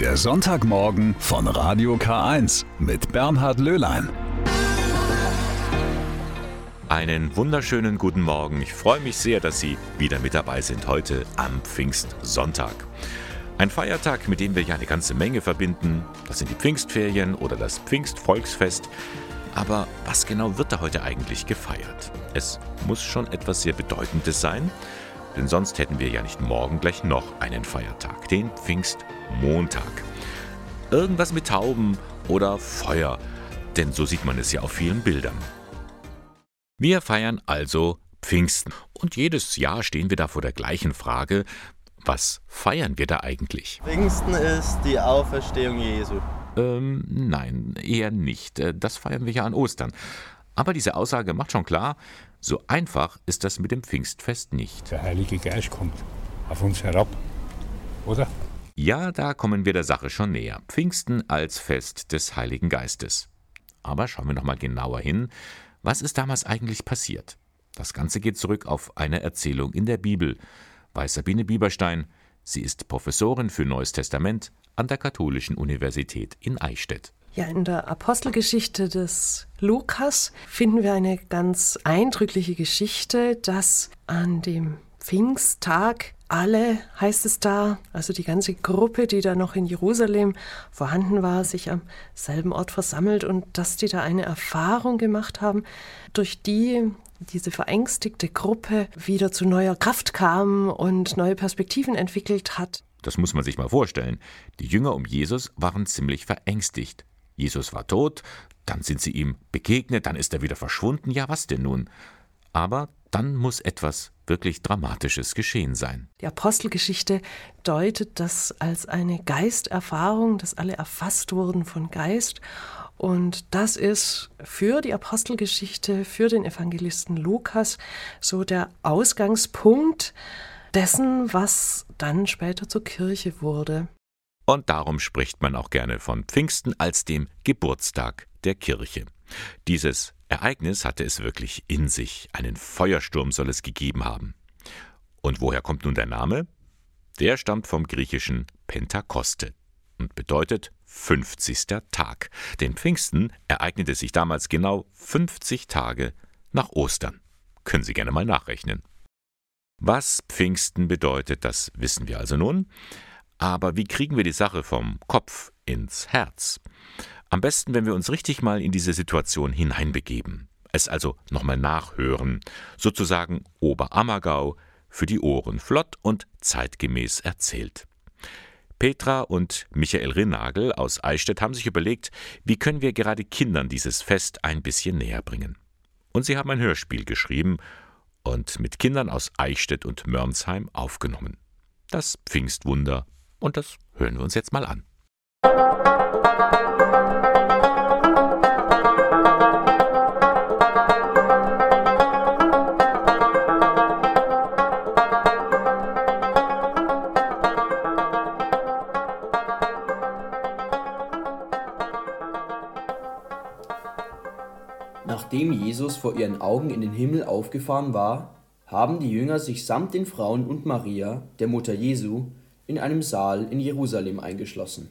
Der Sonntagmorgen von Radio K1 mit Bernhard Löhlein. Einen wunderschönen guten Morgen. Ich freue mich sehr, dass Sie wieder mit dabei sind heute am Pfingstsonntag. Ein Feiertag, mit dem wir ja eine ganze Menge verbinden. Das sind die Pfingstferien oder das Pfingstvolksfest. Aber was genau wird da heute eigentlich gefeiert? Es muss schon etwas sehr Bedeutendes sein, denn sonst hätten wir ja nicht morgen gleich noch einen Feiertag, den Pfingstmontag. Irgendwas mit Tauben oder Feuer, denn so sieht man es ja auf vielen Bildern. Wir feiern also Pfingsten und jedes Jahr stehen wir da vor der gleichen Frage, was feiern wir da eigentlich? Pfingsten ist die Auferstehung Jesu. Ähm, nein, eher nicht. Äh, das feiern wir ja an Ostern. Aber diese Aussage macht schon klar, so einfach ist das mit dem Pfingstfest nicht. Der Heilige Geist kommt auf uns herab, oder? Ja, da kommen wir der Sache schon näher. Pfingsten als Fest des Heiligen Geistes. Aber schauen wir noch mal genauer hin. Was ist damals eigentlich passiert? Das Ganze geht zurück auf eine Erzählung in der Bibel. Weiß Sabine Bieberstein. Sie ist Professorin für Neues Testament an der Katholischen Universität in Eichstätt. Ja, in der Apostelgeschichte des Lukas finden wir eine ganz eindrückliche Geschichte, dass an dem Pfingsttag alle, heißt es da, also die ganze Gruppe, die da noch in Jerusalem vorhanden war, sich am selben Ort versammelt und dass die da eine Erfahrung gemacht haben, durch die diese verängstigte Gruppe wieder zu neuer Kraft kam und neue Perspektiven entwickelt hat. Das muss man sich mal vorstellen. Die Jünger um Jesus waren ziemlich verängstigt. Jesus war tot, dann sind sie ihm begegnet, dann ist er wieder verschwunden, ja was denn nun? Aber dann muss etwas wirklich Dramatisches geschehen sein. Die Apostelgeschichte deutet das als eine Geisterfahrung, dass alle erfasst wurden von Geist. Und das ist für die Apostelgeschichte, für den Evangelisten Lukas so der Ausgangspunkt dessen, was dann später zur Kirche wurde. Und darum spricht man auch gerne von Pfingsten als dem Geburtstag der Kirche. Dieses Ereignis hatte es wirklich in sich, einen Feuersturm soll es gegeben haben. Und woher kommt nun der Name? Der stammt vom griechischen Pentakoste und bedeutet 50. Tag. Denn Pfingsten ereignete sich damals genau 50 Tage nach Ostern. Können Sie gerne mal nachrechnen. Was Pfingsten bedeutet, das wissen wir also nun. Aber wie kriegen wir die Sache vom Kopf ins Herz? Am besten, wenn wir uns richtig mal in diese Situation hineinbegeben. Es also nochmal nachhören, sozusagen Oberammergau für die Ohren flott und zeitgemäß erzählt. Petra und Michael Rinnagel aus Eichstätt haben sich überlegt, wie können wir gerade Kindern dieses Fest ein bisschen näher bringen. Und sie haben ein Hörspiel geschrieben und mit Kindern aus Eichstätt und Mörnsheim aufgenommen. Das Pfingstwunder und das hören wir uns jetzt mal an. Nachdem Jesus vor ihren Augen in den Himmel aufgefahren war, haben die Jünger sich samt den Frauen und Maria, der Mutter Jesu, in einem Saal in Jerusalem eingeschlossen.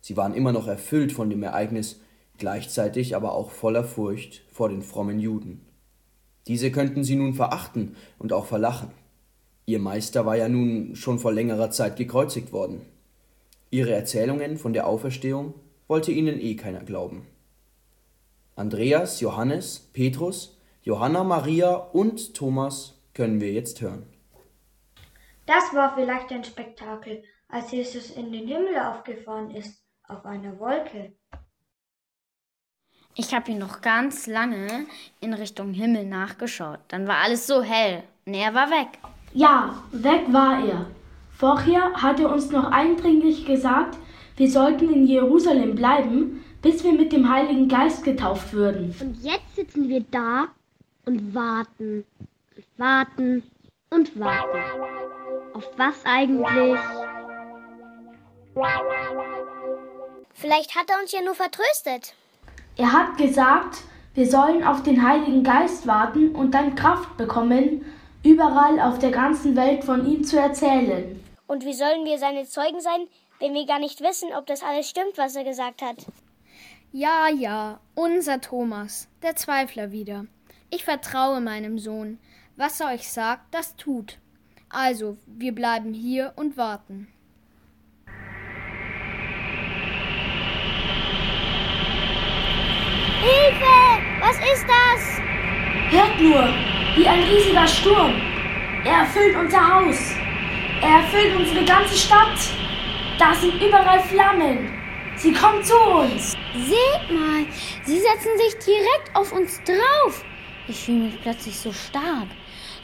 Sie waren immer noch erfüllt von dem Ereignis, gleichzeitig aber auch voller Furcht vor den frommen Juden. Diese könnten sie nun verachten und auch verlachen. Ihr Meister war ja nun schon vor längerer Zeit gekreuzigt worden. Ihre Erzählungen von der Auferstehung wollte ihnen eh keiner glauben. Andreas, Johannes, Petrus, Johanna Maria und Thomas können wir jetzt hören. Das war vielleicht ein Spektakel, als Jesus in den Himmel aufgefahren ist, auf einer Wolke. Ich habe ihn noch ganz lange in Richtung Himmel nachgeschaut. Dann war alles so hell und er war weg. Ja, weg war er. Vorher hat er uns noch eindringlich gesagt, wir sollten in Jerusalem bleiben, bis wir mit dem Heiligen Geist getauft würden. Und jetzt sitzen wir da und warten, warten und warten. Auf was eigentlich? Vielleicht hat er uns ja nur vertröstet. Er hat gesagt, wir sollen auf den Heiligen Geist warten und dann Kraft bekommen, überall auf der ganzen Welt von ihm zu erzählen. Und wie sollen wir seine Zeugen sein, wenn wir gar nicht wissen, ob das alles stimmt, was er gesagt hat. Ja, ja, unser Thomas, der Zweifler wieder. Ich vertraue meinem Sohn. Was er euch sagt, das tut. Also, wir bleiben hier und warten. Hilfe! Was ist das? Hört nur, wie ein riesiger Sturm. Er erfüllt unser Haus. Er erfüllt unsere ganze Stadt. Da sind überall Flammen. Sie kommen zu uns. Seht mal, sie setzen sich direkt auf uns drauf. Ich fühle mich plötzlich so stark,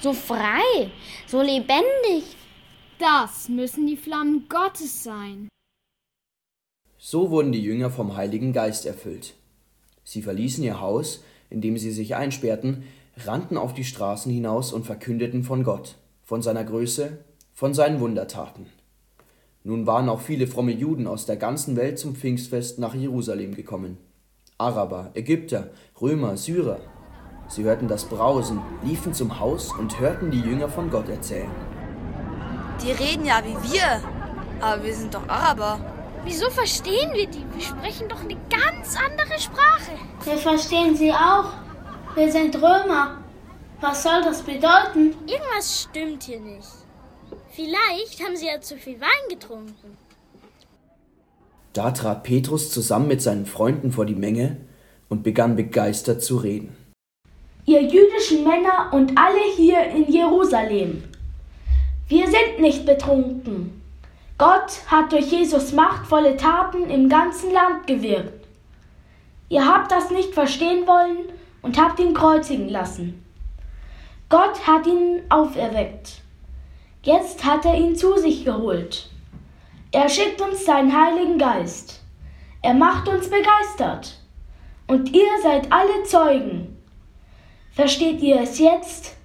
so frei, so lebendig. Das müssen die Flammen Gottes sein. So wurden die Jünger vom Heiligen Geist erfüllt. Sie verließen ihr Haus, in dem sie sich einsperrten, rannten auf die Straßen hinaus und verkündeten von Gott, von seiner Größe, von seinen Wundertaten. Nun waren auch viele fromme Juden aus der ganzen Welt zum Pfingstfest nach Jerusalem gekommen. Araber, Ägypter, Römer, Syrer. Sie hörten das Brausen, liefen zum Haus und hörten die Jünger von Gott erzählen. Die reden ja wie wir, aber wir sind doch Araber. Wieso verstehen wir die? Wir sprechen doch eine ganz andere Sprache. Wir verstehen sie auch. Wir sind Römer. Was soll das bedeuten? Irgendwas stimmt hier nicht. Vielleicht haben sie ja zu viel Wein getrunken. Da trat Petrus zusammen mit seinen Freunden vor die Menge und begann begeistert zu reden. Ihr jüdischen Männer und alle hier in Jerusalem, wir sind nicht betrunken. Gott hat durch Jesus machtvolle Taten im ganzen Land gewirkt. Ihr habt das nicht verstehen wollen und habt ihn kreuzigen lassen. Gott hat ihn auferweckt. Jetzt hat er ihn zu sich geholt. Er schickt uns seinen Heiligen Geist. Er macht uns begeistert. Und ihr seid alle Zeugen. Versteht ihr es jetzt?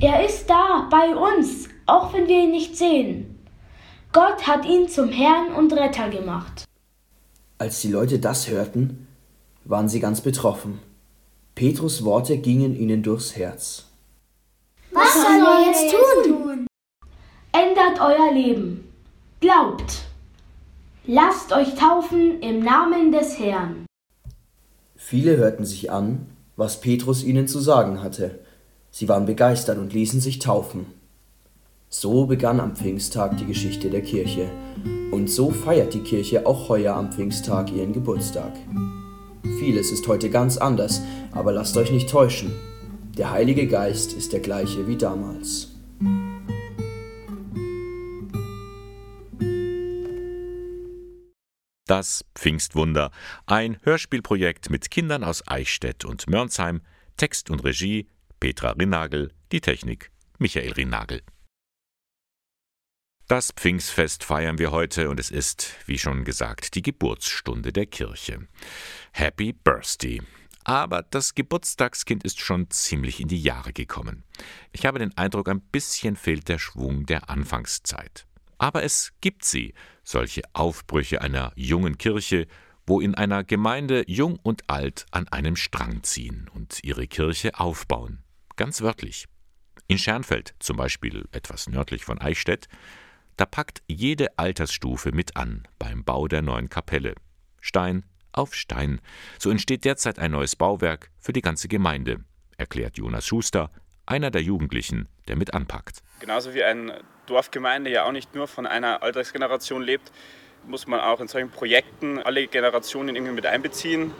Er ist da bei uns, auch wenn wir ihn nicht sehen. Gott hat ihn zum Herrn und Retter gemacht. Als die Leute das hörten, waren sie ganz betroffen. Petrus Worte gingen ihnen durchs Herz. Was sollen wir jetzt tun? Ändert euer Leben. Glaubt. Lasst euch taufen im Namen des Herrn. Viele hörten sich an, was Petrus ihnen zu sagen hatte. Sie waren begeistert und ließen sich taufen. So begann am Pfingsttag die Geschichte der Kirche. Und so feiert die Kirche auch heuer am Pfingsttag ihren Geburtstag. Vieles ist heute ganz anders, aber lasst euch nicht täuschen. Der Heilige Geist ist der gleiche wie damals. Das Pfingstwunder, ein Hörspielprojekt mit Kindern aus Eichstätt und Mörnsheim, Text und Regie Petra Rinnagel, die Technik Michael Rinnagel. Das Pfingstfest feiern wir heute und es ist, wie schon gesagt, die Geburtsstunde der Kirche. Happy Birthday! Aber das Geburtstagskind ist schon ziemlich in die Jahre gekommen. Ich habe den Eindruck, ein bisschen fehlt der Schwung der Anfangszeit. Aber es gibt sie, solche Aufbrüche einer jungen Kirche, wo in einer Gemeinde jung und alt an einem Strang ziehen und ihre Kirche aufbauen. Ganz wörtlich. In Schernfeld, zum Beispiel etwas nördlich von Eichstätt, da packt jede Altersstufe mit an beim Bau der neuen Kapelle. Stein auf Stein. So entsteht derzeit ein neues Bauwerk für die ganze Gemeinde, erklärt Jonas Schuster, einer der Jugendlichen, der mit anpackt. Genauso wie eine Dorfgemeinde ja auch nicht nur von einer Altersgeneration lebt, muss man auch in solchen Projekten alle Generationen irgendwie mit einbeziehen,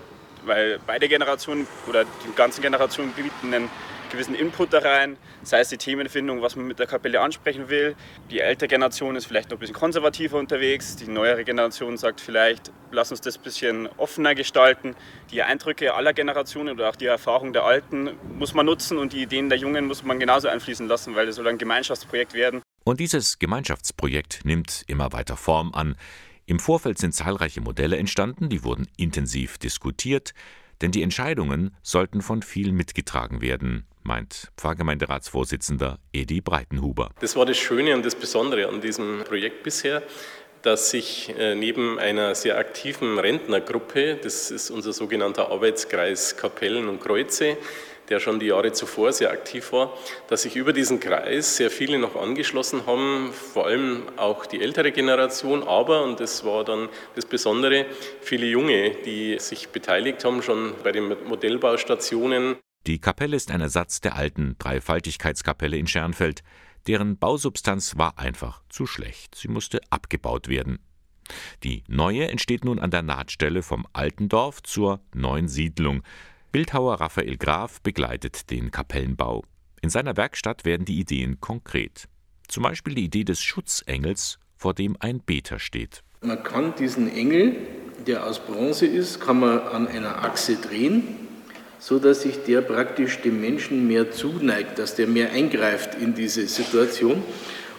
weil beide Generationen oder die ganzen Generationen bieten einen gewissen Input da rein, sei es die Themenfindung, was man mit der Kapelle ansprechen will. Die ältere Generation ist vielleicht noch ein bisschen konservativer unterwegs, die neuere Generation sagt vielleicht, lass uns das ein bisschen offener gestalten. Die Eindrücke aller Generationen oder auch die Erfahrung der Alten muss man nutzen und die Ideen der Jungen muss man genauso einfließen lassen, weil es soll ein Gemeinschaftsprojekt werden. Und dieses Gemeinschaftsprojekt nimmt immer weiter Form an. Im Vorfeld sind zahlreiche Modelle entstanden, die wurden intensiv diskutiert, denn die Entscheidungen sollten von vielen mitgetragen werden, meint Pfarrgemeinderatsvorsitzender Edi Breitenhuber. Das war das Schöne und das Besondere an diesem Projekt bisher, dass sich neben einer sehr aktiven Rentnergruppe, das ist unser sogenannter Arbeitskreis Kapellen und Kreuze, der schon die Jahre zuvor sehr aktiv war, dass sich über diesen Kreis sehr viele noch angeschlossen haben, vor allem auch die ältere Generation, aber, und das war dann das Besondere, viele Junge, die sich beteiligt haben, schon bei den Modellbaustationen. Die Kapelle ist ein Ersatz der alten Dreifaltigkeitskapelle in Schernfeld. Deren Bausubstanz war einfach zu schlecht. Sie musste abgebaut werden. Die neue entsteht nun an der Nahtstelle vom alten Dorf zur neuen Siedlung. Bildhauer Raphael Graf begleitet den Kapellenbau. In seiner Werkstatt werden die Ideen konkret. Zum Beispiel die Idee des Schutzengels, vor dem ein Beter steht. Man kann diesen Engel, der aus Bronze ist, kann man an einer Achse drehen, so dass sich der praktisch dem Menschen mehr zuneigt, dass der mehr eingreift in diese Situation.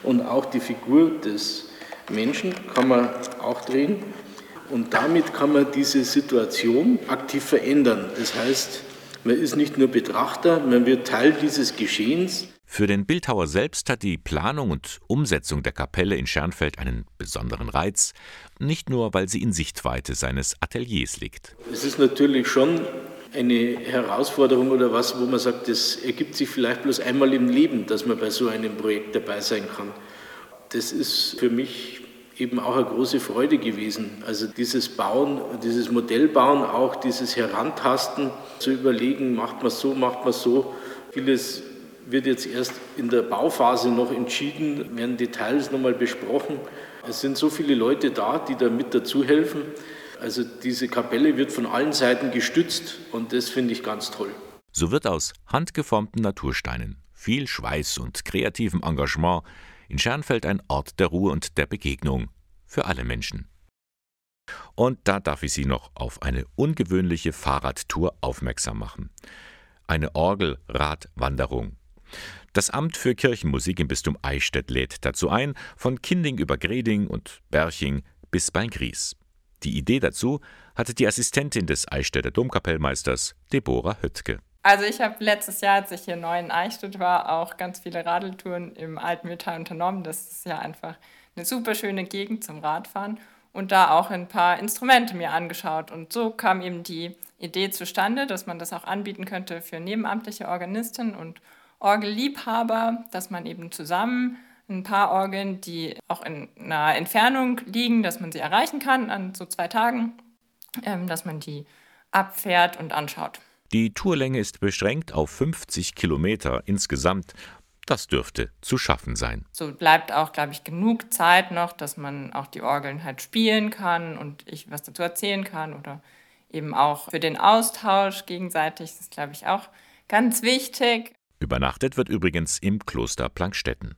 Und auch die Figur des Menschen kann man auch drehen. Und damit kann man diese Situation aktiv verändern. Das heißt, man ist nicht nur Betrachter, man wird Teil dieses Geschehens. Für den Bildhauer selbst hat die Planung und Umsetzung der Kapelle in Schernfeld einen besonderen Reiz, nicht nur weil sie in Sichtweite seines Ateliers liegt. Es ist natürlich schon eine Herausforderung oder was, wo man sagt, das ergibt sich vielleicht bloß einmal im Leben, dass man bei so einem Projekt dabei sein kann. Das ist für mich eben auch eine große Freude gewesen. Also dieses Bauen, dieses Modellbauen, auch dieses Herantasten, zu überlegen, macht man so, macht man so. Vieles wird jetzt erst in der Bauphase noch entschieden, werden Details nochmal besprochen. Es sind so viele Leute da, die da mit dazu helfen. Also diese Kapelle wird von allen Seiten gestützt und das finde ich ganz toll. So wird aus handgeformten Natursteinen, viel Schweiß und kreativem Engagement in Schernfeld ein Ort der Ruhe und der Begegnung für alle Menschen. Und da darf ich Sie noch auf eine ungewöhnliche Fahrradtour aufmerksam machen. Eine Orgelradwanderung. Das Amt für Kirchenmusik im Bistum Eichstätt lädt dazu ein, von Kinding über Greding und Berching bis bei Gries. Die Idee dazu hatte die Assistentin des Eichstätter Domkapellmeisters, Deborah Höttke. Also ich habe letztes Jahr, als ich hier neu in Eichstätt war, auch ganz viele Radeltouren im Alten Mühltal unternommen. Das ist ja einfach eine super schöne Gegend zum Radfahren und da auch ein paar Instrumente mir angeschaut. Und so kam eben die Idee zustande, dass man das auch anbieten könnte für nebenamtliche Organisten und Orgelliebhaber, dass man eben zusammen ein paar Orgeln, die auch in einer Entfernung liegen, dass man sie erreichen kann an so zwei Tagen, ähm, dass man die abfährt und anschaut. Die Tourlänge ist beschränkt auf 50 Kilometer insgesamt. Das dürfte zu schaffen sein. So bleibt auch, glaube ich, genug Zeit noch, dass man auch die Orgeln halt spielen kann und ich was dazu erzählen kann oder eben auch für den Austausch gegenseitig. Das ist, glaube ich, auch ganz wichtig. Übernachtet wird übrigens im Kloster Plankstetten.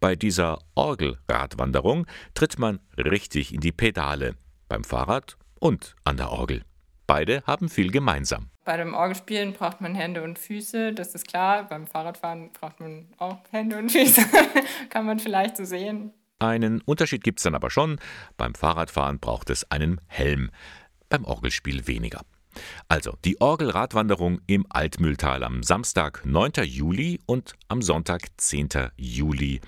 Bei dieser Orgelradwanderung tritt man richtig in die Pedale, beim Fahrrad und an der Orgel. Beide haben viel gemeinsam. Bei dem Orgelspielen braucht man Hände und Füße, das ist klar. Beim Fahrradfahren braucht man auch Hände und Füße, kann man vielleicht so sehen. Einen Unterschied gibt es dann aber schon. Beim Fahrradfahren braucht es einen Helm, beim Orgelspiel weniger. Also die Orgelradwanderung im Altmühltal am Samstag, 9. Juli und am Sonntag, 10. Juli.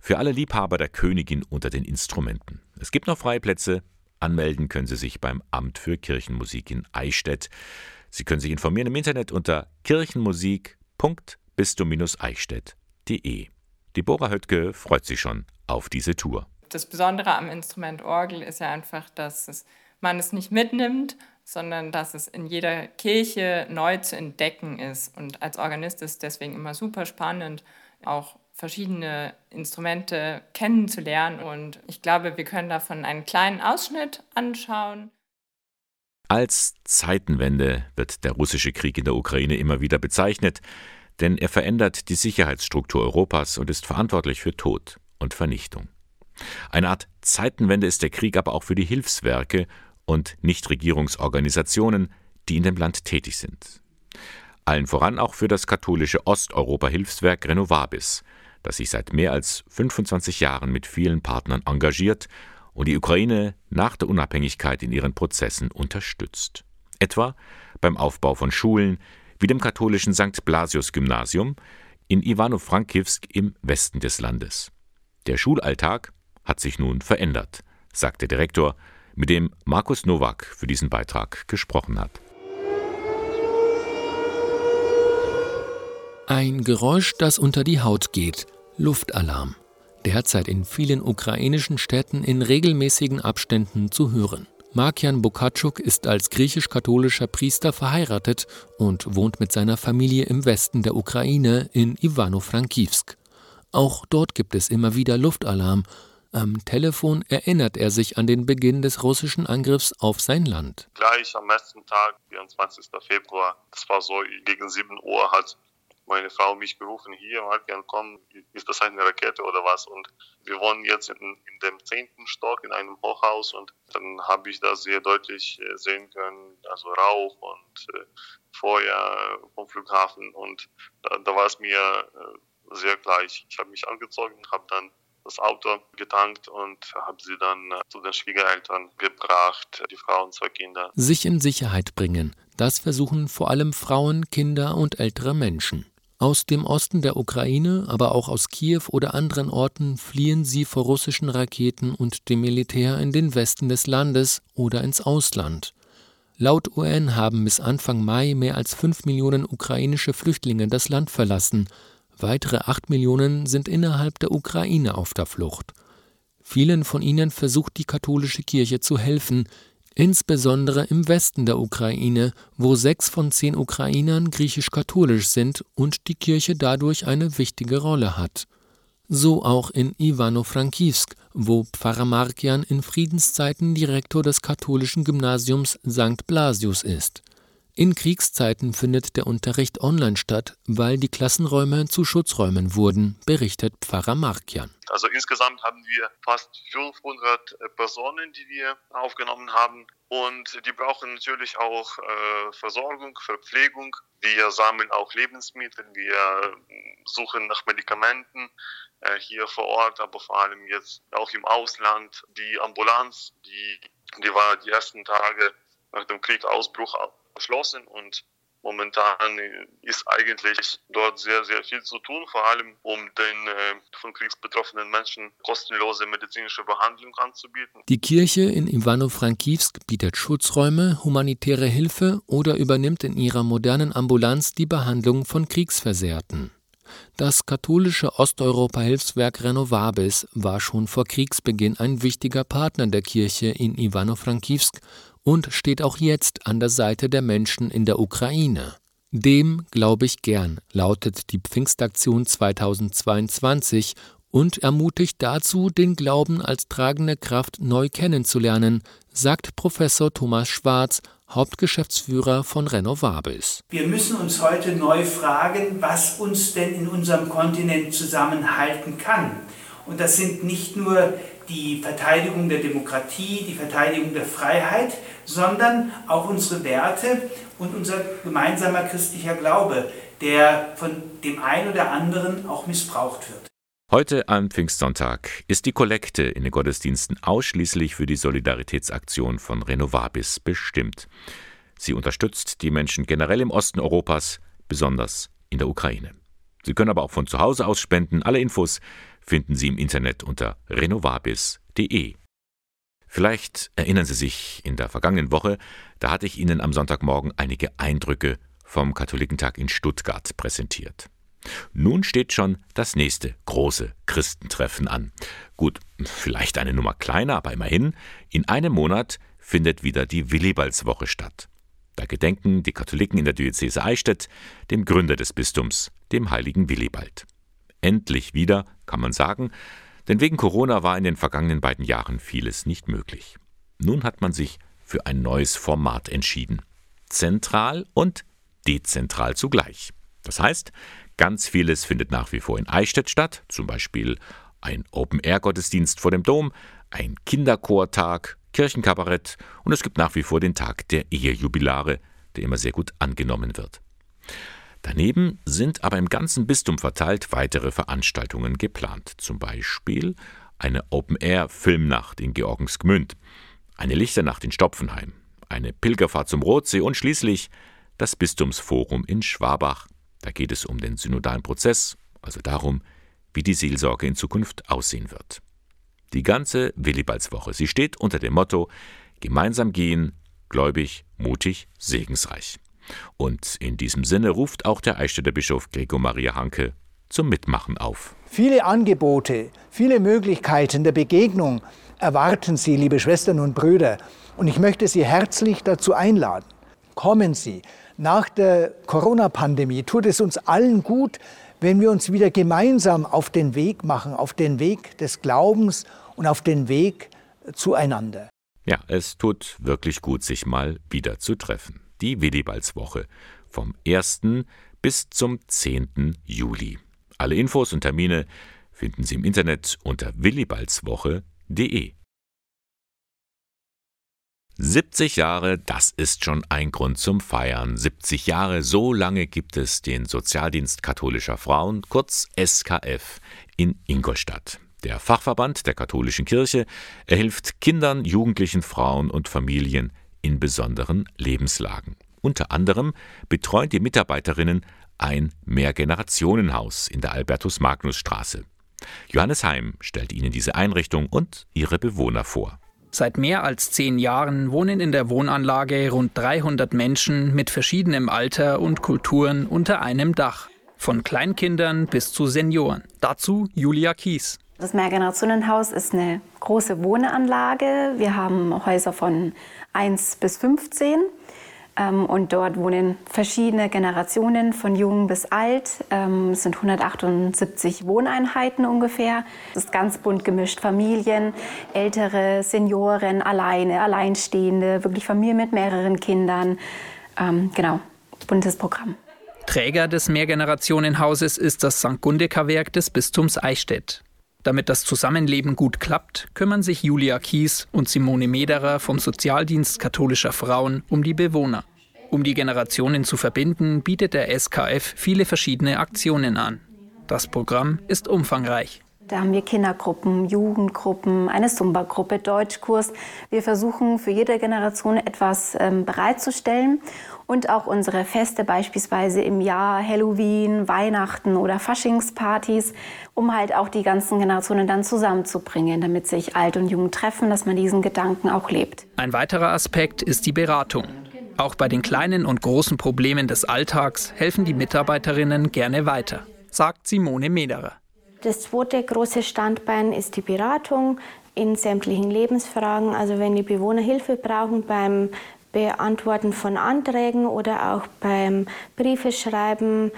Für alle Liebhaber der Königin unter den Instrumenten. Es gibt noch freie Plätze. Anmelden können Sie sich beim Amt für Kirchenmusik in Eichstätt. Sie können sich informieren im Internet unter kirchenmusik.bistum-eichstätt.de. Deborah Höttke freut sich schon auf diese Tour. Das Besondere am Instrument Orgel ist ja einfach, dass es, man es nicht mitnimmt, sondern dass es in jeder Kirche neu zu entdecken ist. Und als Organist ist es deswegen immer super spannend, auch verschiedene Instrumente kennenzulernen. Und ich glaube, wir können davon einen kleinen Ausschnitt anschauen. Als Zeitenwende wird der russische Krieg in der Ukraine immer wieder bezeichnet, denn er verändert die Sicherheitsstruktur Europas und ist verantwortlich für Tod und Vernichtung. Eine Art Zeitenwende ist der Krieg aber auch für die Hilfswerke und Nichtregierungsorganisationen, die in dem Land tätig sind. Allen voran auch für das katholische Osteuropa-Hilfswerk Renovabis, das sich seit mehr als 25 Jahren mit vielen Partnern engagiert und die Ukraine nach der Unabhängigkeit in ihren Prozessen unterstützt. Etwa beim Aufbau von Schulen wie dem katholischen St. Blasius Gymnasium in Ivano-Frankivsk im Westen des Landes. Der Schulalltag hat sich nun verändert, sagt der Direktor, mit dem Markus Nowak für diesen Beitrag gesprochen hat. Ein Geräusch, das unter die Haut geht. Luftalarm. Derzeit in vielen ukrainischen Städten in regelmäßigen Abständen zu hören. Markian Bokatschuk ist als griechisch-katholischer Priester verheiratet und wohnt mit seiner Familie im Westen der Ukraine in Ivano-Frankivsk. Auch dort gibt es immer wieder Luftalarm. Am Telefon erinnert er sich an den Beginn des russischen Angriffs auf sein Land. Gleich am ersten Tag, 24. Februar, das war so gegen 7 Uhr, hat meine Frau mich gerufen, hier, Markian, komm, ist das eine Rakete oder was? Und wir wohnen jetzt in, in dem zehnten Stock in einem Hochhaus und dann habe ich das sehr deutlich äh, sehen können, also Rauch und äh, Feuer vom Flughafen und da, da war es mir äh, sehr gleich. Ich habe mich angezogen, habe dann das Auto getankt und habe sie dann äh, zu den Schwiegereltern gebracht, die Frau und zwei Kinder. Sich in Sicherheit bringen, das versuchen vor allem Frauen, Kinder und ältere Menschen. Aus dem Osten der Ukraine, aber auch aus Kiew oder anderen Orten fliehen sie vor russischen Raketen und dem Militär in den Westen des Landes oder ins Ausland. Laut UN haben bis Anfang Mai mehr als fünf Millionen ukrainische Flüchtlinge das Land verlassen. Weitere acht Millionen sind innerhalb der Ukraine auf der Flucht. Vielen von ihnen versucht die katholische Kirche zu helfen, insbesondere im Westen der Ukraine, wo sechs von zehn Ukrainern griechisch-katholisch sind und die Kirche dadurch eine wichtige Rolle hat. So auch in Ivano-Frankivsk, wo Pfarrer Markian in Friedenszeiten Direktor des katholischen Gymnasiums St. Blasius ist. In Kriegszeiten findet der Unterricht online statt, weil die Klassenräume zu Schutzräumen wurden, berichtet Pfarrer Markian. Also insgesamt haben wir fast 500 Personen, die wir aufgenommen haben. Und die brauchen natürlich auch äh, Versorgung, Verpflegung. Wir sammeln auch Lebensmittel, wir suchen nach Medikamenten äh, hier vor Ort, aber vor allem jetzt auch im Ausland. Die Ambulanz, die, die war die ersten Tage nach dem Kriegsausbruch geschlossen und momentan ist eigentlich dort sehr, sehr viel zu tun, vor allem um den äh, von Kriegs betroffenen Menschen kostenlose medizinische Behandlung anzubieten. Die Kirche in Ivano-Frankivsk bietet Schutzräume, humanitäre Hilfe oder übernimmt in ihrer modernen Ambulanz die Behandlung von Kriegsversehrten. Das katholische Osteuropa-Hilfswerk Renovabis war schon vor Kriegsbeginn ein wichtiger Partner der Kirche in Ivano-Frankivsk und steht auch jetzt an der Seite der Menschen in der Ukraine. Dem glaube ich gern, lautet die Pfingstaktion 2022 und ermutigt dazu, den Glauben als tragende Kraft neu kennenzulernen, sagt Professor Thomas Schwarz, Hauptgeschäftsführer von Renovabis. Wir müssen uns heute neu fragen, was uns denn in unserem Kontinent zusammenhalten kann. Und das sind nicht nur die Verteidigung der Demokratie, die Verteidigung der Freiheit, sondern auch unsere Werte und unser gemeinsamer christlicher Glaube, der von dem einen oder anderen auch missbraucht wird. Heute am Pfingstsonntag ist die Kollekte in den Gottesdiensten ausschließlich für die Solidaritätsaktion von Renovabis bestimmt. Sie unterstützt die Menschen generell im Osten Europas, besonders in der Ukraine. Sie können aber auch von zu Hause aus spenden. Alle Infos finden Sie im Internet unter renovabis.de. Vielleicht erinnern Sie sich, in der vergangenen Woche, da hatte ich Ihnen am Sonntagmorgen einige Eindrücke vom Katholikentag in Stuttgart präsentiert. Nun steht schon das nächste große Christentreffen an. Gut, vielleicht eine Nummer kleiner, aber immerhin, in einem Monat findet wieder die Willibaldswoche statt. Da gedenken die Katholiken in der Diözese Eichstätt dem Gründer des Bistums, dem heiligen Willibald endlich wieder, kann man sagen, denn wegen Corona war in den vergangenen beiden Jahren vieles nicht möglich. Nun hat man sich für ein neues Format entschieden. Zentral und dezentral zugleich. Das heißt, ganz vieles findet nach wie vor in Eichstätt statt, zum Beispiel ein Open-Air-Gottesdienst vor dem Dom, ein Kinderchortag, Kirchenkabarett und es gibt nach wie vor den Tag der Ehejubilare, der immer sehr gut angenommen wird. Daneben sind aber im ganzen Bistum verteilt weitere Veranstaltungen geplant, zum Beispiel eine Open-Air-Filmnacht in Georgensgmünd, eine Lichternacht in Stopfenheim, eine Pilgerfahrt zum Rotsee und schließlich das Bistumsforum in Schwabach. Da geht es um den synodalen Prozess, also darum, wie die Seelsorge in Zukunft aussehen wird. Die ganze Willibaldswoche, sie steht unter dem Motto Gemeinsam gehen, gläubig, mutig, segensreich. Und in diesem Sinne ruft auch der Eichstätter Bischof Gregor Maria Hanke zum Mitmachen auf. Viele Angebote, viele Möglichkeiten der Begegnung erwarten Sie, liebe Schwestern und Brüder. Und ich möchte Sie herzlich dazu einladen. Kommen Sie. Nach der Corona-Pandemie tut es uns allen gut, wenn wir uns wieder gemeinsam auf den Weg machen, auf den Weg des Glaubens und auf den Weg zueinander. Ja, es tut wirklich gut, sich mal wieder zu treffen. Die Willibaldswoche vom 1. bis zum 10. Juli. Alle Infos und Termine finden Sie im Internet unter willibaldswoche.de. 70 Jahre, das ist schon ein Grund zum Feiern. 70 Jahre, so lange gibt es den Sozialdienst katholischer Frauen, kurz SKF, in Ingolstadt. Der Fachverband der katholischen Kirche er hilft Kindern, Jugendlichen, Frauen und Familien in besonderen Lebenslagen. Unter anderem betreuen die Mitarbeiterinnen ein Mehrgenerationenhaus in der Albertus-Magnus-Straße. Johannes Heim stellt Ihnen diese Einrichtung und ihre Bewohner vor. Seit mehr als zehn Jahren wohnen in der Wohnanlage rund 300 Menschen mit verschiedenem Alter und Kulturen unter einem Dach. Von Kleinkindern bis zu Senioren. Dazu Julia Kies. Das Mehrgenerationenhaus ist eine große Wohnanlage. Wir haben Häuser von 1 bis 15. Ähm, und dort wohnen verschiedene Generationen von jung bis alt. Ähm, es sind 178 Wohneinheiten ungefähr. Es ist ganz bunt gemischt. Familien, ältere, Senioren, alleine, Alleinstehende, wirklich Familien mit mehreren Kindern. Ähm, genau, buntes Programm. Träger des Mehrgenerationenhauses ist das St. Gundeka-Werk des Bistums Eichstätt. Damit das Zusammenleben gut klappt, kümmern sich Julia Kies und Simone Mederer vom Sozialdienst katholischer Frauen um die Bewohner. Um die Generationen zu verbinden, bietet der SKF viele verschiedene Aktionen an. Das Programm ist umfangreich. Da haben wir Kindergruppen, Jugendgruppen, eine Zumba-Gruppe, Deutschkurs. Wir versuchen für jede Generation etwas ähm, bereitzustellen und auch unsere Feste beispielsweise im Jahr, Halloween, Weihnachten oder Faschingspartys, um halt auch die ganzen Generationen dann zusammenzubringen, damit sich alt und jung treffen, dass man diesen Gedanken auch lebt. Ein weiterer Aspekt ist die Beratung. Auch bei den kleinen und großen Problemen des Alltags helfen die Mitarbeiterinnen gerne weiter, sagt Simone Mederer. Das zweite große Standbein ist die Beratung in sämtlichen Lebensfragen. Also wenn die Bewohner Hilfe brauchen beim Beantworten von Anträgen oder auch beim Briefe schreiben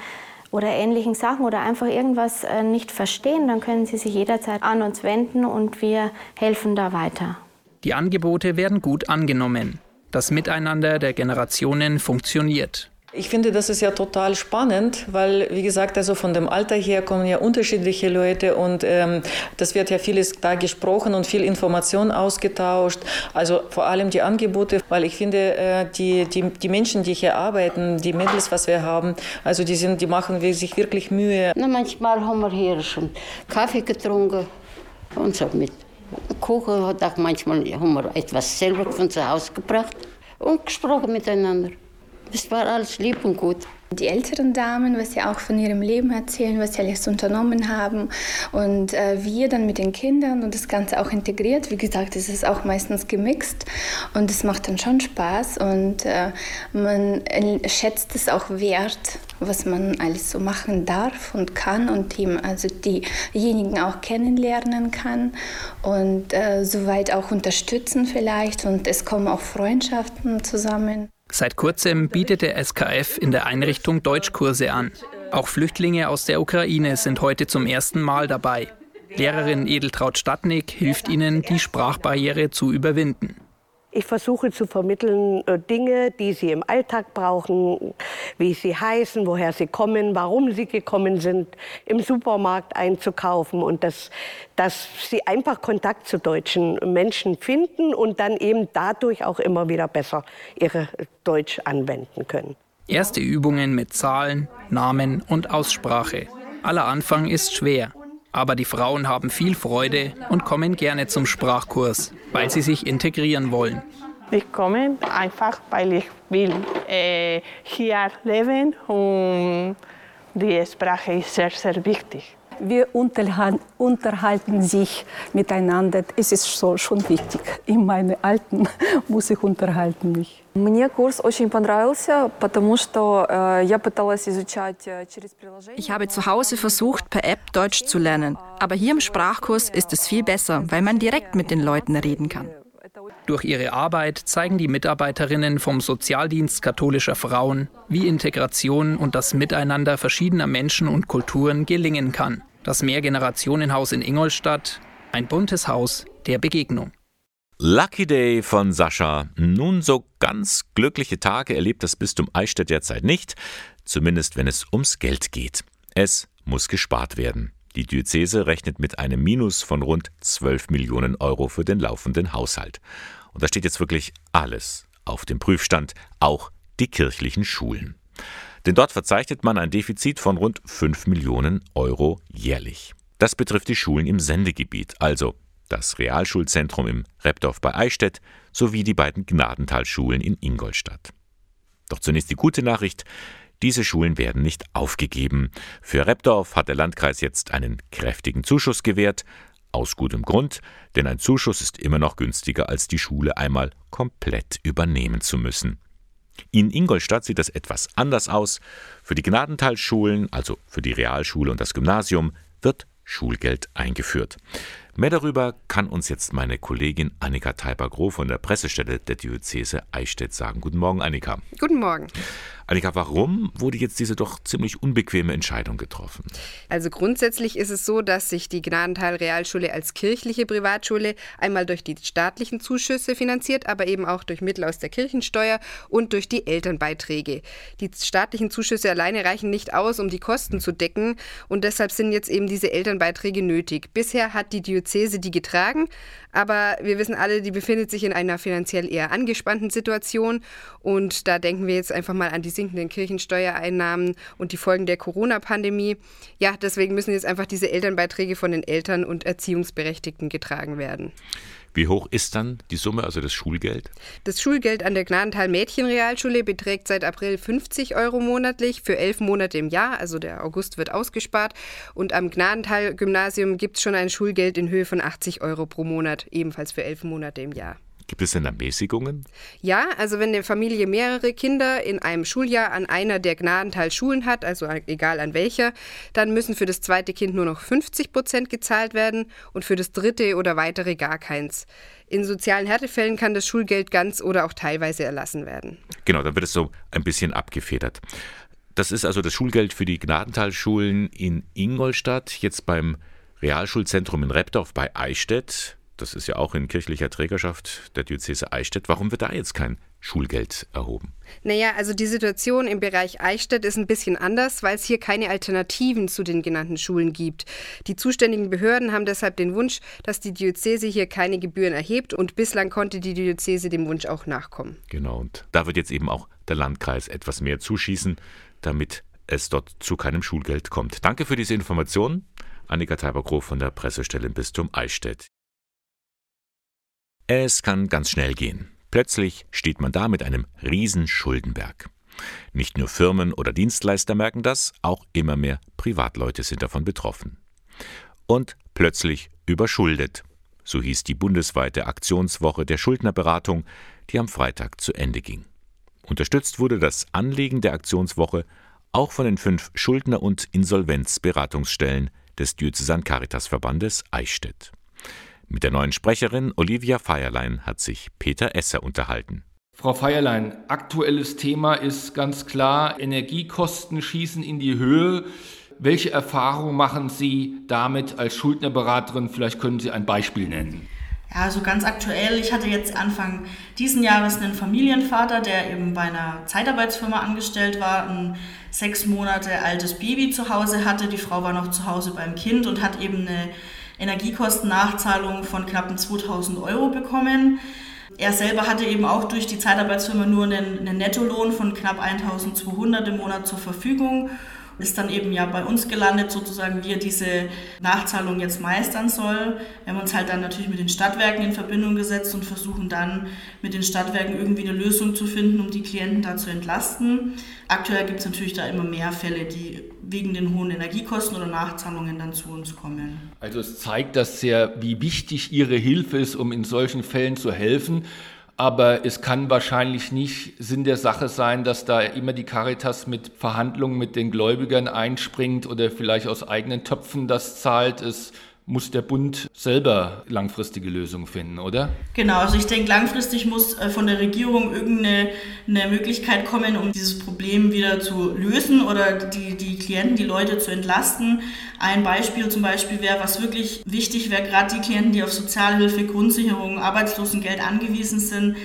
oder ähnlichen Sachen oder einfach irgendwas äh, nicht verstehen, dann können Sie sich jederzeit an uns wenden und wir helfen da weiter. Die Angebote werden gut angenommen. Das Miteinander der Generationen funktioniert. Ich finde, das ist ja total spannend, weil, wie gesagt, also von dem Alter her kommen ja unterschiedliche Leute und ähm, das wird ja vieles da gesprochen und viel Information ausgetauscht. Also vor allem die Angebote, weil ich finde, äh, die, die, die Menschen, die hier arbeiten, die Mädels, was wir haben, also die, sind, die machen sich wirklich Mühe. Na, manchmal haben wir hier schon Kaffee getrunken und so mit Kuchen hat auch manchmal haben wir etwas selber von zu Hause gebracht und gesprochen miteinander. Es war alles lieb und gut. Die älteren Damen, was sie auch von ihrem Leben erzählen, was sie alles unternommen haben. Und äh, wir dann mit den Kindern und das Ganze auch integriert. Wie gesagt, es ist auch meistens gemixt und es macht dann schon Spaß. Und äh, man schätzt es auch wert, was man alles so machen darf und kann und die, also diejenigen auch kennenlernen kann und äh, soweit auch unterstützen vielleicht. Und es kommen auch Freundschaften zusammen. Seit kurzem bietet der SKF in der Einrichtung Deutschkurse an. Auch Flüchtlinge aus der Ukraine sind heute zum ersten Mal dabei. Lehrerin Edeltraut Stadnik hilft ihnen, die Sprachbarriere zu überwinden. Ich versuche zu vermitteln äh, Dinge, die sie im Alltag brauchen, wie sie heißen, woher sie kommen, warum sie gekommen sind, im Supermarkt einzukaufen und dass, dass sie einfach Kontakt zu deutschen Menschen finden und dann eben dadurch auch immer wieder besser ihre Deutsch anwenden können. Erste Übungen mit Zahlen, Namen und Aussprache. Aller Anfang ist schwer. Aber die Frauen haben viel Freude und kommen gerne zum Sprachkurs, weil sie sich integrieren wollen. Ich komme einfach, weil ich will äh, hier leben und die Sprache ist sehr, sehr wichtig. Wir unterhalten sich miteinander. Es ist so, schon wichtig. In meine Alten muss ich unterhalten mich. Мне курс очень понравился, потому что э, я пыталась изучать э, через приложение. Ich habe zu Hause versucht, per App Deutsch zu lernen. Aber hier im Sprachkurs ist es viel besser, weil man direkt mit den Leuten reden kann. Durch ihre Arbeit zeigen die Mitarbeiterinnen vom Sozialdienst katholischer Frauen, wie Integration und das Miteinander verschiedener Menschen und Kulturen gelingen kann. Das Mehrgenerationenhaus in Ingolstadt, ein buntes Haus der Begegnung. Lucky Day von Sascha. Nun, so ganz glückliche Tage erlebt das Bistum Eichstätt derzeit nicht, zumindest wenn es ums Geld geht. Es muss gespart werden. Die Diözese rechnet mit einem Minus von rund 12 Millionen Euro für den laufenden Haushalt. Und da steht jetzt wirklich alles auf dem Prüfstand, auch die kirchlichen Schulen. Denn dort verzeichnet man ein Defizit von rund 5 Millionen Euro jährlich. Das betrifft die Schulen im Sendegebiet, also das Realschulzentrum im Repdorf bei Eichstätt sowie die beiden Gnadentalschulen in Ingolstadt. Doch zunächst die gute Nachricht, diese Schulen werden nicht aufgegeben. Für Repdorf hat der Landkreis jetzt einen kräftigen Zuschuss gewährt, aus gutem Grund, denn ein Zuschuss ist immer noch günstiger, als die Schule einmal komplett übernehmen zu müssen. In Ingolstadt sieht das etwas anders aus. Für die Gnadentalschulen, also für die Realschule und das Gymnasium, wird Schulgeld eingeführt. Mehr darüber kann uns jetzt meine Kollegin Annika Teiper-Groh von der Pressestelle der Diözese Eichstätt sagen. Guten Morgen, Annika. Guten Morgen. Annika, warum wurde jetzt diese doch ziemlich unbequeme Entscheidung getroffen? Also grundsätzlich ist es so, dass sich die Gnadental Realschule als kirchliche Privatschule einmal durch die staatlichen Zuschüsse finanziert, aber eben auch durch Mittel aus der Kirchensteuer und durch die Elternbeiträge. Die staatlichen Zuschüsse alleine reichen nicht aus, um die Kosten zu decken und deshalb sind jetzt eben diese Elternbeiträge nötig. Bisher hat die Diözese die getragen, aber wir wissen alle, die befindet sich in einer finanziell eher angespannten Situation und da denken wir jetzt einfach mal an die sinkenden Kirchensteuereinnahmen und die Folgen der Corona-Pandemie. Ja, deswegen müssen jetzt einfach diese Elternbeiträge von den Eltern und Erziehungsberechtigten getragen werden. Wie hoch ist dann die Summe, also das Schulgeld? Das Schulgeld an der Gnadental Mädchenrealschule beträgt seit April 50 Euro monatlich für elf Monate im Jahr, also der August wird ausgespart. Und am Gnadental Gymnasium gibt es schon ein Schulgeld in Höhe von 80 Euro pro Monat, ebenfalls für elf Monate im Jahr. Gibt es denn Ermäßigungen? Ja, also wenn eine Familie mehrere Kinder in einem Schuljahr an einer der Gnadental-Schulen hat, also egal an welcher, dann müssen für das zweite Kind nur noch 50 Prozent gezahlt werden und für das dritte oder weitere gar keins. In sozialen Härtefällen kann das Schulgeld ganz oder auch teilweise erlassen werden. Genau, dann wird es so ein bisschen abgefedert. Das ist also das Schulgeld für die Gnadental-Schulen in Ingolstadt, jetzt beim Realschulzentrum in Repdorf bei Eichstätt das ist ja auch in kirchlicher Trägerschaft der Diözese Eichstätt. Warum wird da jetzt kein Schulgeld erhoben? Naja, also die Situation im Bereich Eichstätt ist ein bisschen anders, weil es hier keine Alternativen zu den genannten Schulen gibt. Die zuständigen Behörden haben deshalb den Wunsch, dass die Diözese hier keine Gebühren erhebt und bislang konnte die Diözese dem Wunsch auch nachkommen. Genau, und da wird jetzt eben auch der Landkreis etwas mehr zuschießen, damit es dort zu keinem Schulgeld kommt. Danke für diese Information. Annika Teiber-Groh von der Pressestelle im Bistum Eichstätt. Es kann ganz schnell gehen. Plötzlich steht man da mit einem riesen Schuldenberg. Nicht nur Firmen oder Dienstleister merken das, auch immer mehr Privatleute sind davon betroffen. Und plötzlich überschuldet. So hieß die bundesweite Aktionswoche der Schuldnerberatung, die am Freitag zu Ende ging. Unterstützt wurde das Anliegen der Aktionswoche auch von den fünf Schuldner- und Insolvenzberatungsstellen des Diözesan Caritas Verbandes Eichstätt. Mit der neuen Sprecherin Olivia Feierlein hat sich Peter Esser unterhalten. Frau Feierlein, aktuelles Thema ist ganz klar, Energiekosten schießen in die Höhe. Welche Erfahrungen machen Sie damit als Schuldnerberaterin? Vielleicht können Sie ein Beispiel nennen. Ja, also ganz aktuell. Ich hatte jetzt Anfang diesen Jahres einen Familienvater, der eben bei einer Zeitarbeitsfirma angestellt war, ein sechs Monate altes Baby zu Hause hatte. Die Frau war noch zu Hause beim Kind und hat eben eine Energiekostennachzahlung von knappen 2000 Euro bekommen. Er selber hatte eben auch durch die Zeitarbeitsfirma nur einen, einen Nettolohn von knapp 1200 im Monat zur Verfügung. Ist dann eben ja bei uns gelandet, sozusagen, wie er diese Nachzahlung jetzt meistern soll. Wir haben uns halt dann natürlich mit den Stadtwerken in Verbindung gesetzt und versuchen dann mit den Stadtwerken irgendwie eine Lösung zu finden, um die Klienten da zu entlasten. Aktuell gibt es natürlich da immer mehr Fälle, die wegen den hohen Energiekosten oder Nachzahlungen dann zu uns kommen. Also es zeigt das sehr, wie wichtig Ihre Hilfe ist, um in solchen Fällen zu helfen. Aber es kann wahrscheinlich nicht Sinn der Sache sein, dass da immer die Caritas mit Verhandlungen mit den Gläubigern einspringt oder vielleicht aus eigenen Töpfen das zahlt. Es muss der Bund selber langfristige Lösungen finden, oder? Genau, also ich denke, langfristig muss äh, von der Regierung irgendeine eine Möglichkeit kommen, um dieses Problem wieder zu lösen oder die, die Klienten, die Leute zu entlasten. Ein Beispiel zum Beispiel wäre, was wirklich wichtig wäre, gerade die Klienten, die auf Sozialhilfe, Grundsicherung, Arbeitslosengeld angewiesen sind,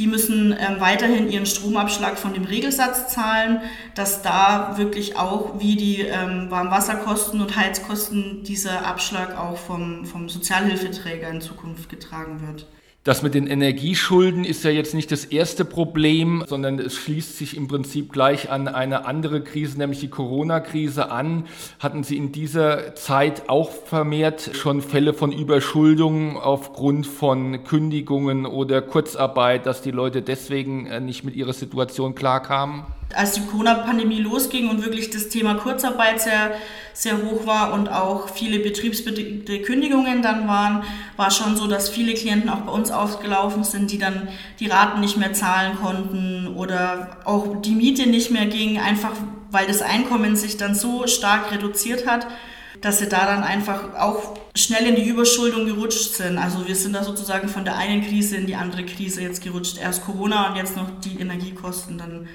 die müssen ähm, weiterhin ihren Stromabschlag von dem Regelsatz zahlen, dass da wirklich auch wie die ähm, Warmwasserkosten und Heizkosten dieser Abschlag auch vom, vom Sozialhilfeträger in Zukunft getragen wird. Das mit den Energieschulden ist ja jetzt nicht das erste Problem, sondern es schließt sich im Prinzip gleich an eine andere Krise, nämlich die Corona-Krise an. Hatten Sie in dieser Zeit auch vermehrt schon Fälle von Überschuldung aufgrund von Kündigungen oder Kurzarbeit, dass die Leute deswegen äh, nicht mit ihrer Situation klarkamen? Als die Corona-Pandemie losging und wirklich das Thema Kurzarbeit sehr, sehr hoch war und auch viele betriebsbedingte Kündigungen dann waren, war schon so, dass viele Klienten auch bei uns aufgelaufen sind, die dann die Raten nicht mehr zahlen konnten oder auch die Miete nicht mehr ging, einfach weil das Einkommen sich dann so stark reduziert hat, dass sie da dann einfach auch schnell in die Überschuldung gerutscht sind. Also wir sind da sozusagen von der einen Krise in die andere Krise jetzt gerutscht. Erst Corona und jetzt noch die Energiekosten dann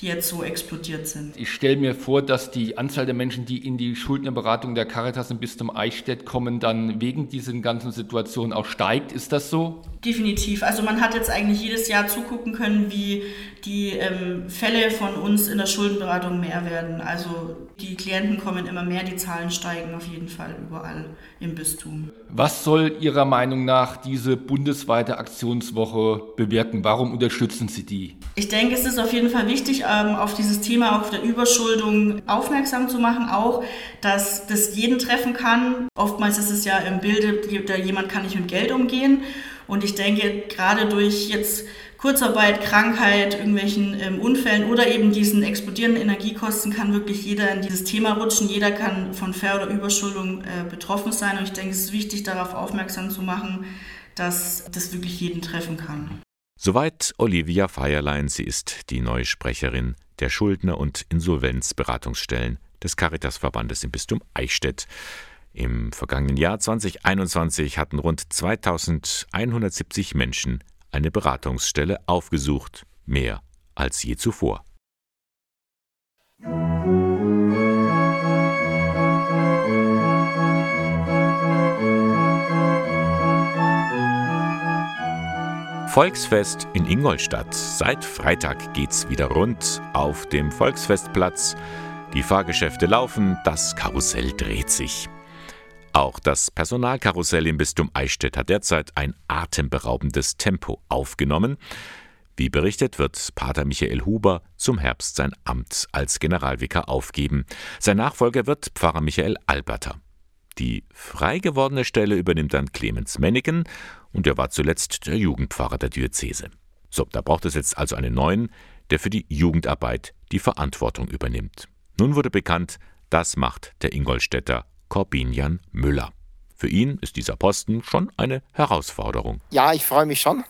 die jetzt so explodiert sind. Ich stelle mir vor, dass die Anzahl der Menschen, die in die Schuldnerberatung der Caritas im Bistum Eichstätt kommen, dann wegen diesen ganzen Situationen auch steigt. Ist das so? Definitiv. Also man hat jetzt eigentlich jedes Jahr zugucken können, wie die ähm, Fälle von uns in der Schuldenberatung mehr werden. Also die Klienten kommen immer mehr, die Zahlen steigen auf jeden Fall überall im Bistum. Was soll Ihrer Meinung nach diese bundesweite Aktionswoche bewirken? Warum unterstützen Sie die? Ich denke, es ist auf jeden Fall wichtig, ähm, auf dieses Thema auf der Überschuldung aufmerksam zu machen, auch, dass das jeden treffen kann. Oftmals ist es ja im Bilde, jemand kann nicht mit Geld umgehen. Und ich denke, gerade durch jetzt Kurzarbeit, Krankheit, irgendwelchen ähm, Unfällen oder eben diesen explodierenden Energiekosten kann wirklich jeder in dieses Thema rutschen. Jeder kann von Ver- oder Überschuldung äh, betroffen sein. Und ich denke, es ist wichtig, darauf aufmerksam zu machen, dass das wirklich jeden treffen kann. Soweit Olivia Feierlein. Sie ist die neue Sprecherin der Schuldner- und Insolvenzberatungsstellen des Caritasverbandes im Bistum Eichstätt. Im vergangenen Jahr 2021 hatten rund 2170 Menschen eine Beratungsstelle aufgesucht, mehr als je zuvor. Volksfest in Ingolstadt. Seit Freitag geht's wieder rund auf dem Volksfestplatz. Die Fahrgeschäfte laufen, das Karussell dreht sich. Auch das Personalkarussell im Bistum Eichstätt hat derzeit ein atemberaubendes Tempo aufgenommen. Wie berichtet, wird Pater Michael Huber zum Herbst sein Amt als Generalvikar aufgeben. Sein Nachfolger wird Pfarrer Michael Alberter. Die frei gewordene Stelle übernimmt dann Clemens Menniken und er war zuletzt der Jugendpfarrer der Diözese. So, da braucht es jetzt also einen neuen, der für die Jugendarbeit die Verantwortung übernimmt. Nun wurde bekannt, das macht der Ingolstädter Corbinian Müller. Für ihn ist dieser Posten schon eine Herausforderung. Ja, ich freue mich schon.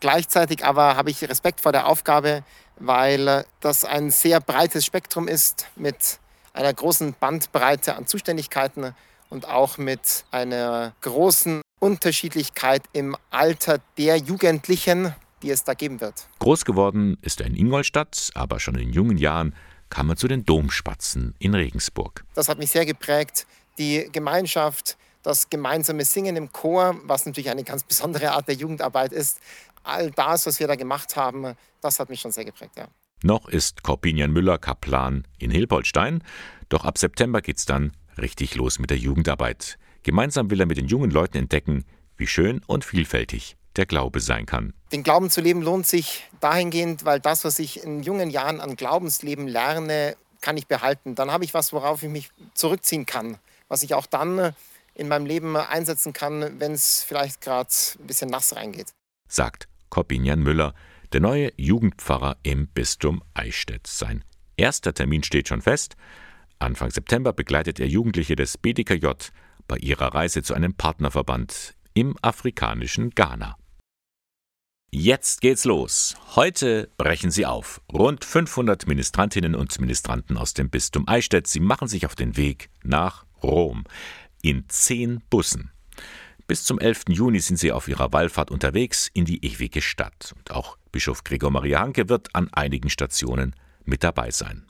Gleichzeitig aber habe ich Respekt vor der Aufgabe, weil das ein sehr breites Spektrum ist mit einer großen Bandbreite an Zuständigkeiten und auch mit einer großen Unterschiedlichkeit im Alter der Jugendlichen, die es da geben wird. Groß geworden ist er in Ingolstadt, aber schon in jungen Jahren kam er zu den Domspatzen in Regensburg. Das hat mich sehr geprägt. Die Gemeinschaft, das gemeinsame Singen im Chor, was natürlich eine ganz besondere Art der Jugendarbeit ist. All das, was wir da gemacht haben, das hat mich schon sehr geprägt, ja. Noch ist Corpinian Müller Kaplan in Hilpoltstein, doch ab September geht's dann richtig los mit der Jugendarbeit. Gemeinsam will er mit den jungen Leuten entdecken, wie schön und vielfältig der Glaube sein kann. Den Glauben zu leben lohnt sich dahingehend, weil das, was ich in jungen Jahren an Glaubensleben lerne, kann ich behalten. Dann habe ich was, worauf ich mich zurückziehen kann, was ich auch dann in meinem Leben einsetzen kann, wenn es vielleicht gerade ein bisschen nass reingeht. Sagt Corbinian Müller, der neue Jugendpfarrer im Bistum Eichstätt. Sein erster Termin steht schon fest. Anfang September begleitet er Jugendliche des BDKJ bei ihrer Reise zu einem Partnerverband im afrikanischen Ghana. Jetzt geht's los. Heute brechen sie auf. Rund 500 Ministrantinnen und Ministranten aus dem Bistum Eichstätt. Sie machen sich auf den Weg nach Rom in zehn Bussen. Bis zum 11. Juni sind sie auf ihrer Wallfahrt unterwegs in die ewige Stadt. Und auch Bischof Gregor Maria Hanke wird an einigen Stationen mit dabei sein.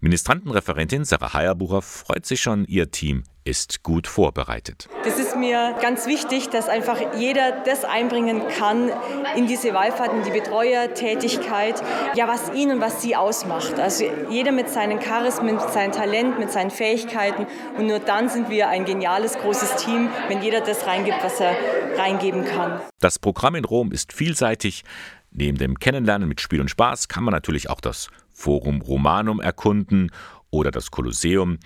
Ministrantenreferentin Sarah Heierbucher freut sich schon, ihr Team ist gut vorbereitet. Das ist mir ganz wichtig, dass einfach jeder das einbringen kann in diese Wallfahrt, in die Betreuertätigkeit, ja, was ihn und was sie ausmacht. Also jeder mit seinen Charismen, mit seinem Talent, mit seinen Fähigkeiten. Und nur dann sind wir ein geniales, großes Team, wenn jeder das reingibt, was er reingeben kann. Das Programm in Rom ist vielseitig. Neben dem Kennenlernen mit Spiel und Spaß kann man natürlich auch das Forum Romanum erkunden oder das Kolosseum.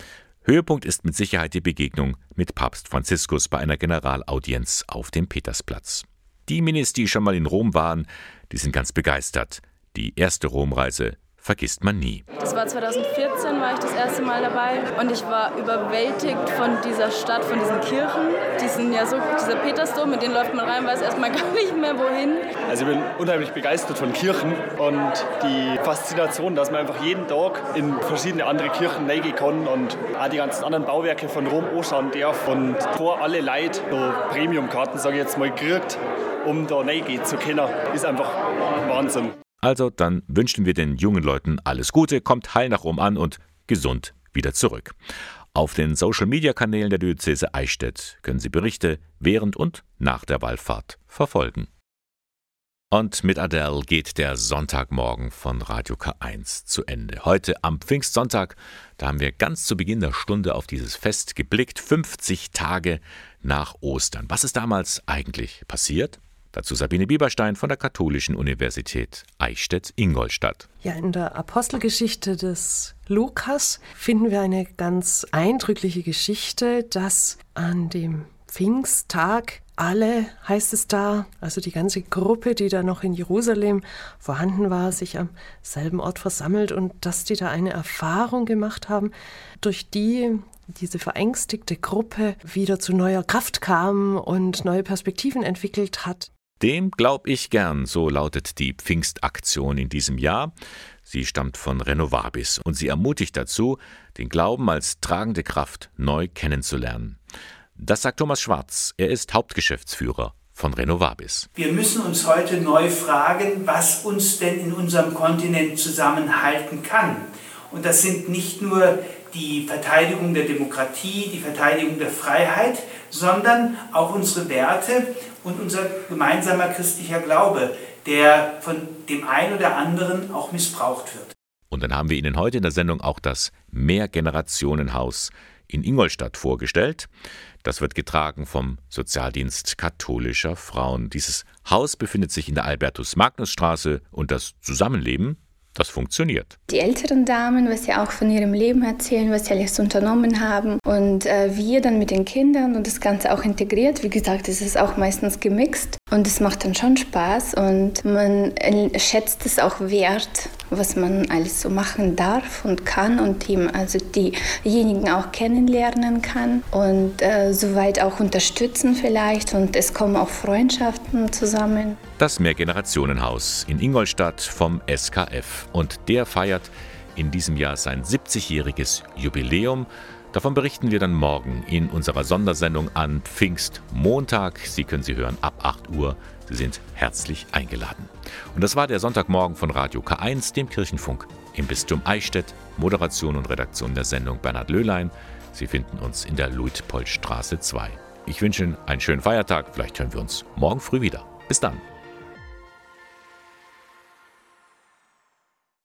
Höhepunkt ist mit Sicherheit die Begegnung mit Papst Franziskus bei einer Generalaudienz auf dem Petersplatz. Die Minis, die schon mal in Rom waren, die sind ganz begeistert. Die erste Romreise vergisst man nie. Das war 2014, war ich das erste Mal dabei und ich war überwältigt von dieser Stadt, von diesen Kirchen. Die sind ja so, dieser Petersdom, mit denen läuft man rein, weiß erstmal gar nicht mehr wohin. Also ich bin unheimlich begeistert von Kirchen und die Faszination, dass man einfach jeden Tag in verschiedene andere Kirchen reingehen kann und auch die ganzen anderen Bauwerke von Rom anschauen darf und vor alle Leute so Premium-Karten, sage ich jetzt mal, kriegt, um da reingehen zu können, ist einfach Wahnsinn. Also dann wünschen wir den jungen Leuten alles Gute, kommt heil nach Rom an und gesund wieder zurück. Auf den Social-Media-Kanälen der Diözese Eichstätt können Sie Berichte während und nach der Wallfahrt verfolgen. Und mit Adele geht der Sonntagmorgen von Radio K1 zu Ende. Heute am Pfingstsonntag, da haben wir ganz zu Beginn der Stunde auf dieses Fest geblickt, 50 Tage nach Ostern. Was ist damals eigentlich passiert? Dazu Sabine Bieberstein von der Katholischen Universität Eichstätt-Ingolstadt. Ja, in der Apostelgeschichte des Lukas finden wir eine ganz eindrückliche Geschichte, dass an dem Pfingsttag alle, heißt es da, also die ganze Gruppe, die da noch in Jerusalem vorhanden war, sich am selben Ort versammelt und dass die da eine Erfahrung gemacht haben, durch die diese verängstigte Gruppe wieder zu neuer Kraft kam und neue Perspektiven entwickelt hat. Dem glaub ich gern, so lautet die Pfingstaktion in diesem Jahr. Sie stammt von Renovabis und sie ermutigt dazu, den Glauben als tragende Kraft neu kennenzulernen. Das sagt Thomas Schwarz. Er ist Hauptgeschäftsführer von Renovabis. Wir müssen uns heute neu fragen, was uns denn in unserem Kontinent zusammenhalten kann. Und das sind nicht nur die Verteidigung der Demokratie, die Verteidigung der Freiheit, sondern auch unsere Werte und unser gemeinsamer christlicher Glaube, der von dem einen oder anderen auch missbraucht wird. Und dann haben wir Ihnen heute in der Sendung auch das Mehrgenerationenhaus in Ingolstadt vorgestellt. Das wird getragen vom Sozialdienst katholischer Frauen. Dieses Haus befindet sich in der Albertus-Magnus-Straße und das Zusammenleben das funktioniert. Die älteren Damen, was sie auch von ihrem Leben erzählen, was sie alles unternommen haben. Und äh, wir dann mit den Kindern und das Ganze auch integriert. Wie gesagt, es ist auch meistens gemixt. Und es macht dann schon Spaß und man schätzt es auch wert, was man alles so machen darf und kann und eben also diejenigen auch kennenlernen kann und äh, soweit auch unterstützen vielleicht und es kommen auch Freundschaften zusammen. Das Mehrgenerationenhaus in Ingolstadt vom SKF und der feiert in diesem Jahr sein 70-jähriges Jubiläum. Davon berichten wir dann morgen in unserer Sondersendung an Pfingstmontag. Sie können sie hören ab 8 Uhr. Sie sind herzlich eingeladen. Und das war der Sonntagmorgen von Radio K1, dem Kirchenfunk im Bistum Eichstätt. Moderation und Redaktion der Sendung Bernhard Löhlein. Sie finden uns in der Luitpoldstraße 2. Ich wünsche Ihnen einen schönen Feiertag. Vielleicht hören wir uns morgen früh wieder. Bis dann.